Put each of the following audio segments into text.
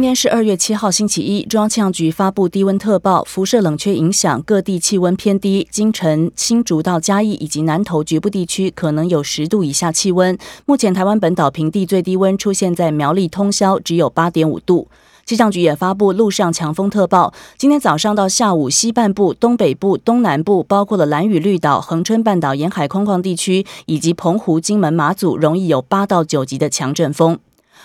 今天是二月七号，星期一。中央气象局发布低温特报，辐射冷却影响各地气温偏低。京城、新竹到嘉义以及南投局部地区可能有十度以下气温。目前台湾本岛平地最低温出现在苗栗通宵，只有八点五度。气象局也发布陆上强风特报，今天早上到下午，西半部、东北部、东南部，包括了蓝屿绿岛、恒春半岛沿海空旷地区以及澎湖、金门、马祖，容易有八到九级的强阵风。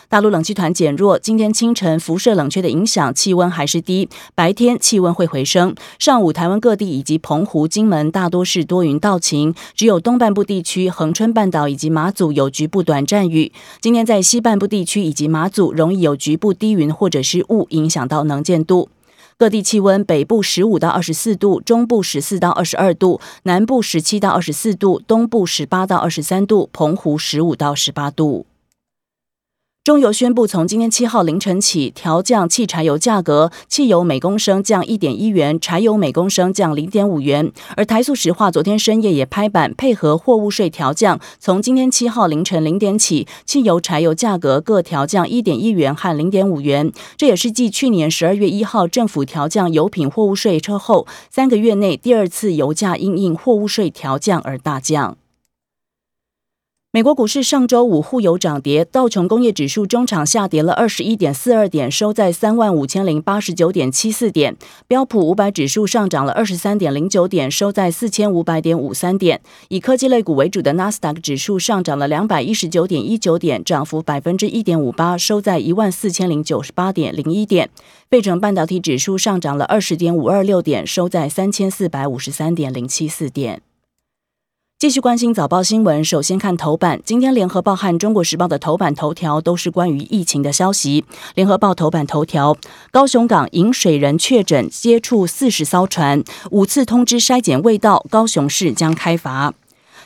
大陆冷气团减弱，今天清晨辐射冷却的影响，气温还是低。白天气温会回升。上午台湾各地以及澎湖、金门大多是多云到晴，只有东半部地区、恒春半岛以及马祖有局部短暂雨。今天在西半部地区以及马祖容易有局部低云或者是雾，影响到能见度。各地气温：北部十五到二十四度，中部十四到二十二度，南部十七到二十四度，东部十八到二十三度，澎湖十五到十八度。中油宣布，从今天七号凌晨起调降汽柴油价格，汽油每公升降一点一元，柴油每公升降零点五元。而台塑石化昨天深夜也拍板，配合货物税调降，从今天七号凌晨零点起，汽油、柴油价格各调降一点一元和零点五元。这也是继去年十二月一号政府调降油品货物税车后，三个月内第二次油价因应货物税调降而大降。美国股市上周五互有涨跌，道琼工业指数中场下跌了二十一点四二点，收在三万五千零八十九点七四点；标普五百指数上涨了二十三点零九点，收在四千五百点五三点。以科技类股为主的纳斯达克指数上涨了两百一十九点一九点，涨幅百分之一点五八，收在一万四千零九十八点零一点。费城半导体指数上涨了二十点五二六点，收在三千四百五十三点零七四点。继续关心早报新闻，首先看头版。今天联合报和中国时报的头版头条都是关于疫情的消息。联合报头版头条：高雄港引水人确诊，接触四十艘船，五次通知筛检未到，高雄市将开罚。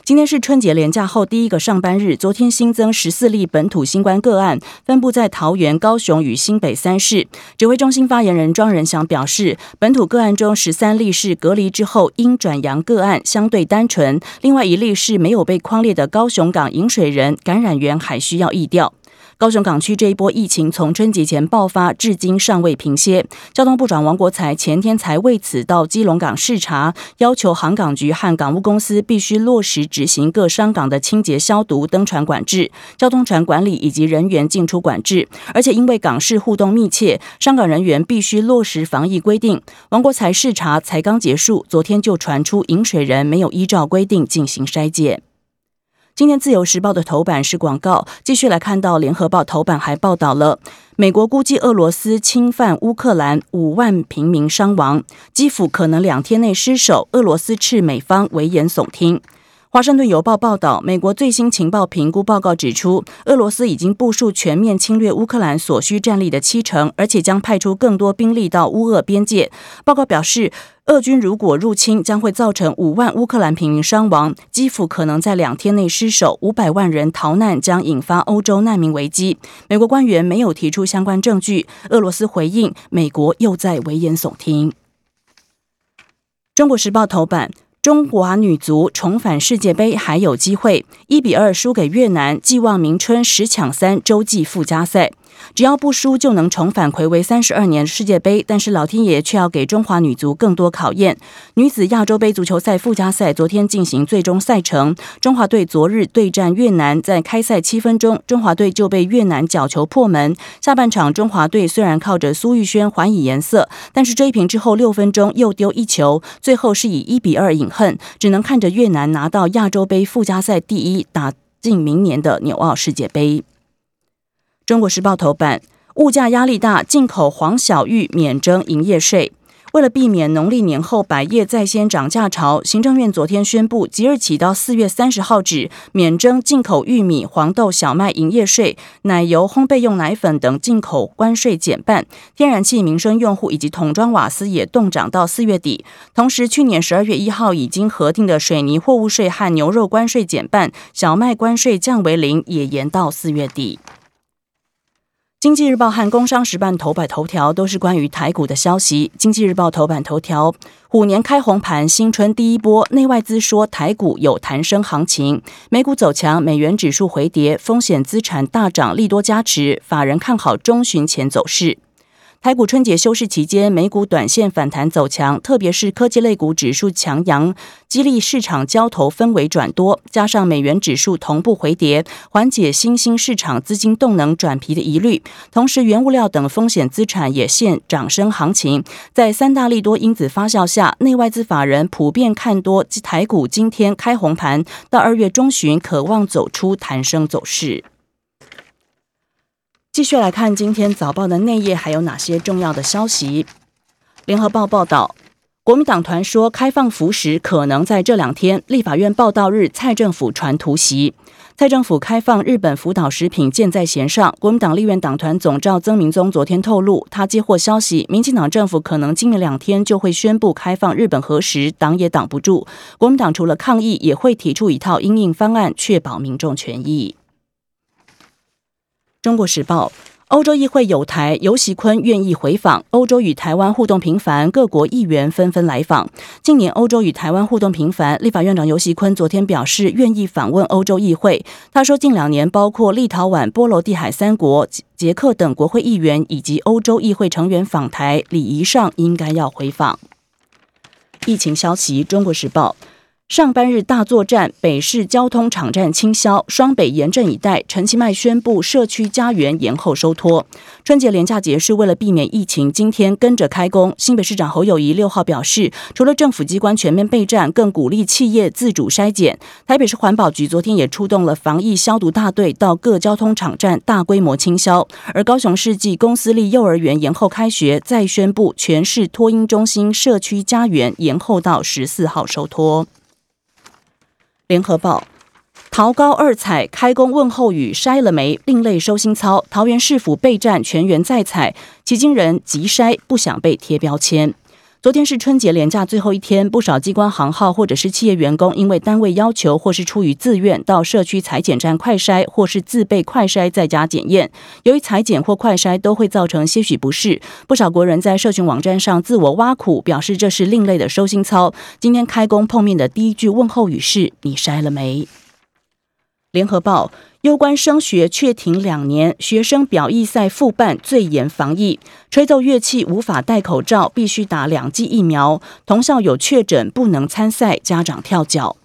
今天是春节连假后第一个上班日。昨天新增十四例本土新冠个案，分布在桃园、高雄与新北三市。指挥中心发言人庄仁祥表示，本土个案中十三例是隔离之后因转阳个案，相对单纯；另外一例是没有被框列的高雄港饮水人感染源，还需要疫调。高雄港区这一波疫情从春节前爆发，至今尚未平歇。交通部长王国才前天才为此到基隆港视察，要求航港局和港务公司必须落实执行各商港的清洁消毒、登船管制、交通船管理以及人员进出管制。而且因为港市互动密切，商港人员必须落实防疫规定。王国才视察才刚结束，昨天就传出饮水人没有依照规定进行筛检。今天自由时报的头版是广告，继续来看到联合报头版还报道了，美国估计俄罗斯侵犯乌克兰五万平民伤亡，基辅可能两天内失守，俄罗斯斥美方危言耸听。华盛顿邮报报道，美国最新情报评估报告指出，俄罗斯已经部署全面侵略乌克兰所需战力的七成，而且将派出更多兵力到乌俄边界。报告表示，俄军如果入侵，将会造成五万乌克兰平民伤亡，基辅可能在两天内失守，五百万人逃难，将引发欧洲难民危机。美国官员没有提出相关证据。俄罗斯回应，美国又在危言耸听。中国时报头版。中华女足重返世界杯还有机会，一比二输给越南，寄望明春十抢三洲际附加赛。只要不输，就能重返魁违三十二年世界杯。但是老天爷却要给中华女足更多考验。女子亚洲杯足球赛附加赛昨天进行最终赛程，中华队昨日对战越南，在开赛七分钟，中华队就被越南角球破门。下半场中华队虽然靠着苏玉轩还以颜色，但是追平之后六分钟又丢一球，最后是以一比二饮恨，只能看着越南拿到亚洲杯附加赛第一，打进明年的纽澳世界杯。中国时报头版：物价压力大，进口黄小玉免征营业税。为了避免农历年后百业在先涨价潮，行政院昨天宣布，即日起到四月三十号止，免征进口玉米、黄豆、小麦营业税，奶油、烘焙用奶粉等进口关税减半，天然气民生用户以及桶装瓦斯也冻涨到四月底。同时，去年十二月一号已经核定的水泥货物税和牛肉关税减半，小麦关税降为零，也延到四月底。经济日报和工商时报头版头条都是关于台股的消息。经济日报头版头条：虎年开红盘，新春第一波，内外资说台股有弹升行情，美股走强，美元指数回跌，风险资产大涨，利多加持，法人看好中旬前走势。台股春节休市期间，美股短线反弹走强，特别是科技类股指数强扬，激励市场交投氛围转多。加上美元指数同步回跌，缓解新兴市场资金动能转疲的疑虑。同时，原物料等风险资产也现涨升行情。在三大利多因子发酵下，内外资法人普遍看多台股，今天开红盘，到二月中旬渴望走出弹升走势。继续来看今天早报的内页，还有哪些重要的消息？联合报报道，国民党团说开放福食可能在这两天。立法院报道日，蔡政府传突袭，蔡政府开放日本福岛食品箭在弦上。国民党立院党团总召曾明宗昨天透露，他接获消息，民进党政府可能今明两天就会宣布开放日本核食，挡也挡不住。国民党除了抗议，也会提出一套应应方案，确保民众权益。中国时报：欧洲议会有台尤习坤愿意回访。欧洲与台湾互动频繁，各国议员纷纷来访。近年欧洲与台湾互动频繁，立法院长尤习坤昨天表示愿意访问欧洲议会。他说，近两年包括立陶宛、波罗的海三国、捷克等国会议员以及欧洲议会成员访台，礼仪上应该要回访。疫情消息：中国时报。上班日大作战，北市交通场站清消，双北严阵以待。陈其迈宣布社区家园延后收托。春节连假结束，为了避免疫情，今天跟着开工。新北市长侯友谊六号表示，除了政府机关全面备战，更鼓励企业自主筛检。台北市环保局昨天也出动了防疫消毒大队，到各交通场站大规模清消。而高雄市纪公司立幼儿园延后开学，再宣布全市托婴中心社区家园延后到十四号收托。联合报，桃高二采开工问候语筛了没？另类收心操，桃园市府备战全员在采，迄今人急筛，不想被贴标签。昨天是春节连假最后一天，不少机关行号或者是企业员工，因为单位要求或是出于自愿，到社区裁剪站快筛，或是自备快筛在家检验。由于裁剪或快筛都会造成些许不适，不少国人在社群网站上自我挖苦，表示这是另类的收心操。今天开工碰面的第一句问候语是：“你筛了没？”联合报。攸关升学却停两年，学生表意赛复办最严防疫，吹奏乐器无法戴口罩，必须打两剂疫苗。同校有确诊不能参赛，家长跳脚。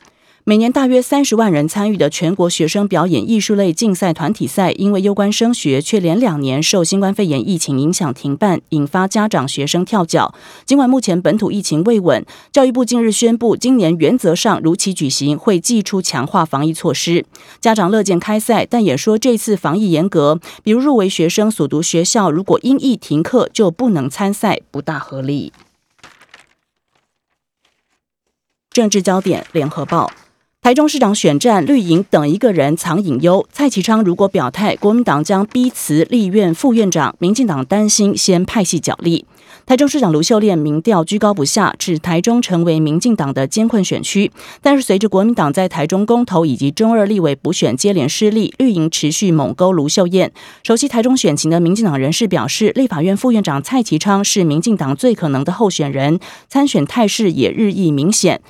每年大约三十万人参与的全国学生表演艺术类竞赛团体赛，因为攸关升学，却连两年受新冠肺炎疫情影响停办，引发家长学生跳脚。尽管目前本土疫情未稳，教育部近日宣布，今年原则上如期举行，会祭出强化防疫措施。家长乐见开赛，但也说这次防疫严格，比如入围学生所读学校如果因疫停课，就不能参赛，不大合理。政治焦点，联合报。台中市长选战，绿营等一个人藏隐忧。蔡其昌如果表态，国民党将逼辞立院副院长；民进党担心先派系角力。台中市长卢秀莲民调居高不下，指台中成为民进党的艰困选区。但是随着国民党在台中公投以及中二立委补选接连失利，绿营持续猛勾卢秀燕。熟悉台中选情的民进党人士表示，立法院副院长蔡其昌是民进党最可能的候选人，参选态势也日益明显。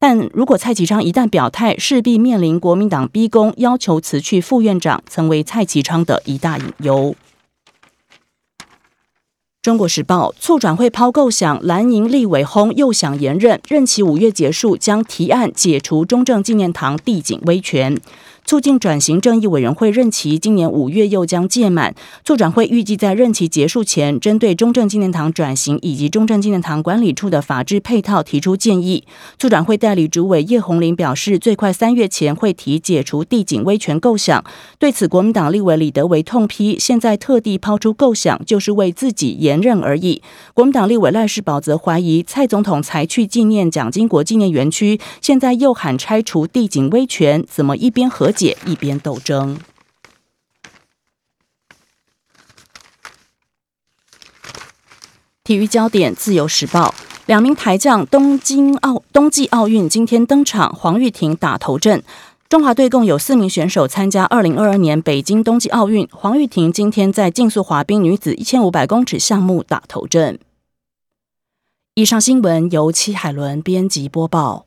但如果蔡其昌一旦表态，势必面临国民党逼宫，要求辞去副院长，成为蔡其昌的一大隐忧。中国时报促转会抛构想，蓝营立委轰又想延任，任期五月结束，将提案解除中正纪念堂地景威权。促进转型正义委员会任期今年五月又将届满，促转会预计在任期结束前，针对中正纪念堂转型以及中正纪念堂管理处的法制配套提出建议。促转会代理主委叶红林表示，最快三月前会提解除地景威权构想。对此，国民党立委李德维痛批，现在特地抛出构想，就是为自己延任而已。国民党立委赖世宝则怀疑，蔡总统才去纪念蒋经国纪念园区，现在又喊拆除地景威权，怎么一边和？一边斗争。体育焦点自由时报。两名台将东京奥冬季奥运今天登场黄玉婷打头阵。中华队共有四名选手参加二零二二年北京冬季奥运黄玉婷今天在竞速滑冰女子一千五百公尺项目打头阵。以上新闻由戚海伦编辑播报。